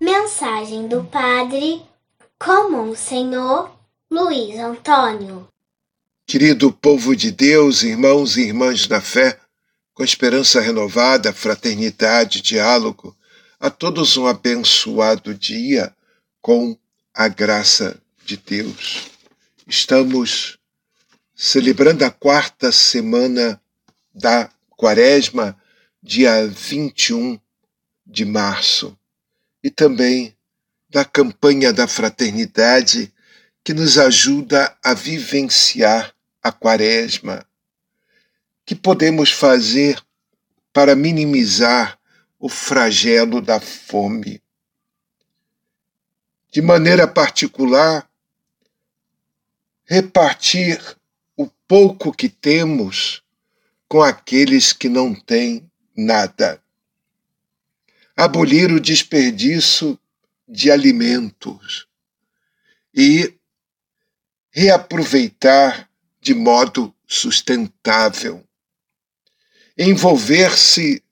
Mensagem do Padre Comum Senhor Luiz Antônio. Querido povo de Deus, irmãos e irmãs na fé, com esperança renovada, fraternidade, diálogo, a todos um abençoado dia com a graça de Deus. Estamos celebrando a quarta semana da Quaresma, dia 21 de março e também da campanha da fraternidade que nos ajuda a vivenciar a quaresma. Que podemos fazer para minimizar o flagelo da fome? De maneira particular, repartir o pouco que temos com aqueles que não têm nada abolir o desperdício de alimentos e reaproveitar de modo sustentável, envolver-se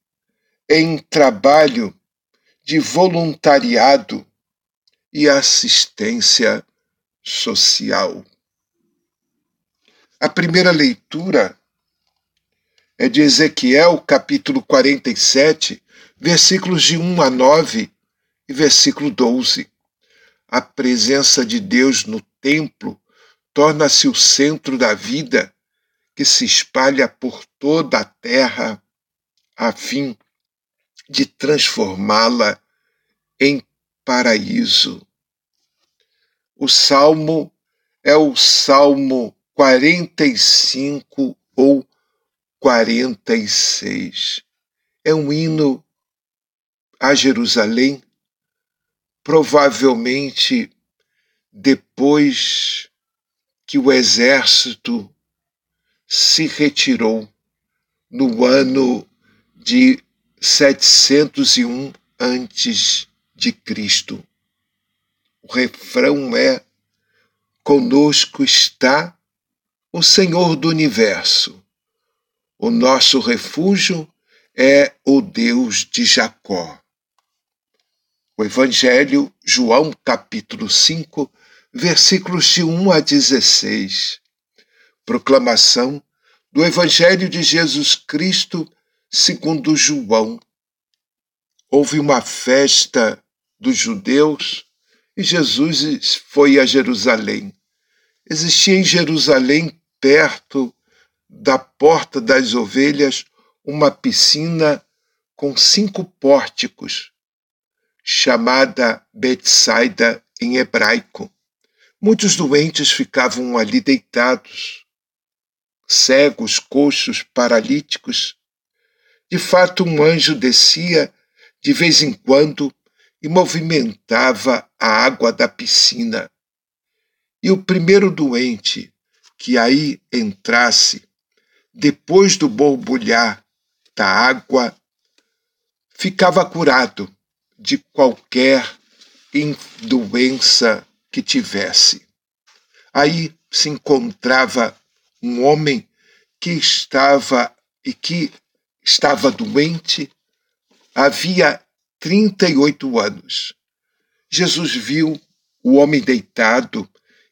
em trabalho de voluntariado e assistência social. A primeira leitura é de Ezequiel, capítulo 47, versículos de 1 a 9 e versículo 12. A presença de Deus no templo torna-se o centro da vida que se espalha por toda a terra a fim de transformá-la em paraíso. O salmo é o Salmo 45 ou 46. É um hino a Jerusalém, provavelmente depois que o exército se retirou no ano de 701 antes de Cristo. O refrão é: Conosco está o Senhor do universo. O nosso refúgio é o Deus de Jacó. O Evangelho, João capítulo 5, versículos de 1 a 16. Proclamação do Evangelho de Jesus Cristo segundo João. Houve uma festa dos judeus e Jesus foi a Jerusalém. Existia em Jerusalém, perto da porta das ovelhas, uma piscina com cinco pórticos chamada Betsaida em hebraico. Muitos doentes ficavam ali deitados, cegos, coxos, paralíticos. De fato, um anjo descia de vez em quando e movimentava a água da piscina. E o primeiro doente que aí entrasse, depois do borbulhar da água, ficava curado de qualquer doença que tivesse. Aí se encontrava um homem que estava e que estava doente havia 38 anos. Jesus viu o homem deitado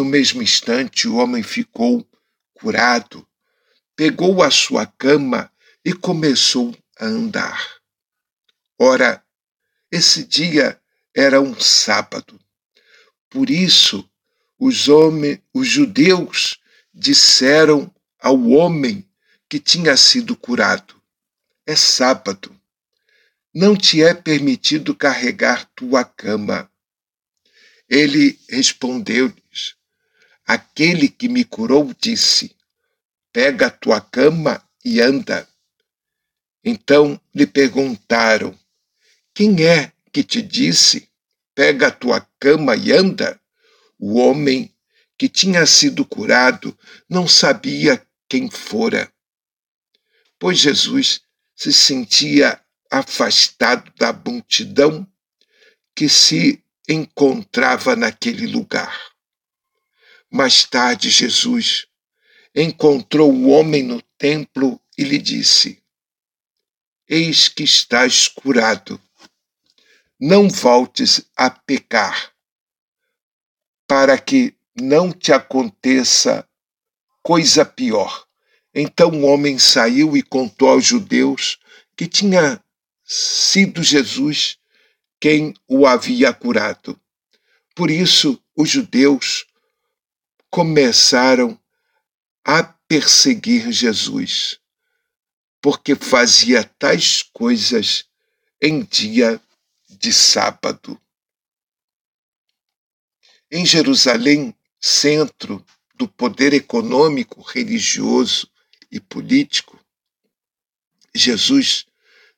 No mesmo instante, o homem ficou curado, pegou a sua cama e começou a andar. Ora, esse dia era um sábado. Por isso, os homens, os judeus disseram ao homem que tinha sido curado: É sábado. Não te é permitido carregar tua cama. Ele respondeu-lhes: Aquele que me curou disse: Pega a tua cama e anda. Então lhe perguntaram: Quem é que te disse: Pega a tua cama e anda? O homem que tinha sido curado não sabia quem fora, pois Jesus se sentia afastado da multidão que se encontrava naquele lugar. Mais tarde, Jesus encontrou o homem no templo e lhe disse: Eis que estás curado. Não voltes a pecar, para que não te aconteça coisa pior. Então o homem saiu e contou aos judeus que tinha sido Jesus quem o havia curado. Por isso, os judeus começaram a perseguir Jesus, porque fazia tais coisas em dia de sábado. Em Jerusalém, centro do poder econômico, religioso e político, Jesus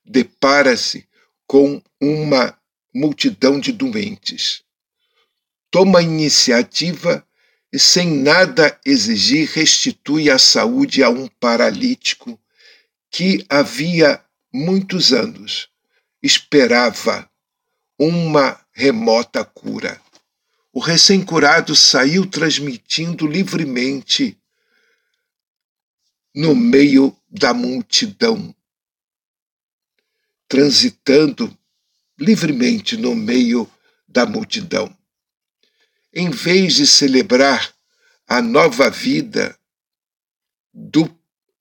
depara-se com uma multidão de doentes. Toma a iniciativa e, sem nada exigir, restitui a saúde a um paralítico que havia muitos anos esperava uma remota cura. O recém-curado saiu transmitindo livremente no meio da multidão, transitando livremente no meio da multidão em vez de celebrar a nova vida do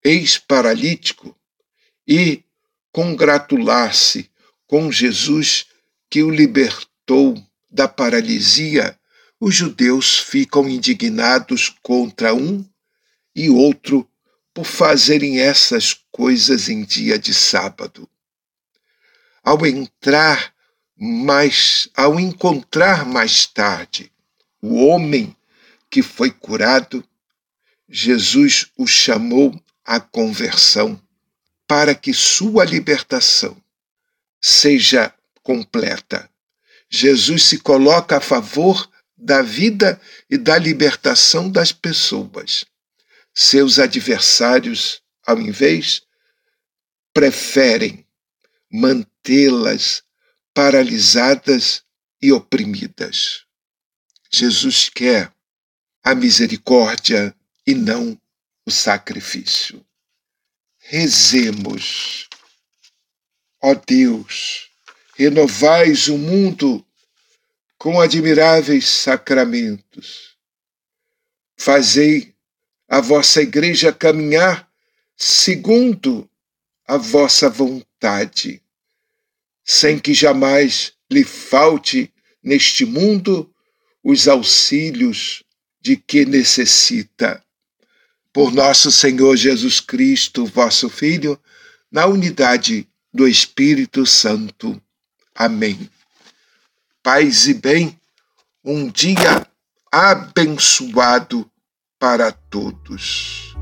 ex-paralítico e congratular-se com Jesus que o libertou da paralisia, os judeus ficam indignados contra um e outro por fazerem essas coisas em dia de sábado. Ao entrar mais, ao encontrar mais tarde o homem que foi curado, Jesus o chamou à conversão para que sua libertação seja completa. Jesus se coloca a favor da vida e da libertação das pessoas. Seus adversários, ao invés, preferem mantê-las paralisadas e oprimidas. Jesus quer a misericórdia e não o sacrifício. Rezemos. Ó Deus, renovais o mundo com admiráveis sacramentos. Fazei a vossa igreja caminhar segundo a vossa vontade, sem que jamais lhe falte neste mundo os auxílios de que necessita. Por nosso Senhor Jesus Cristo, vosso Filho, na unidade do Espírito Santo. Amém. Paz e bem, um dia abençoado para todos.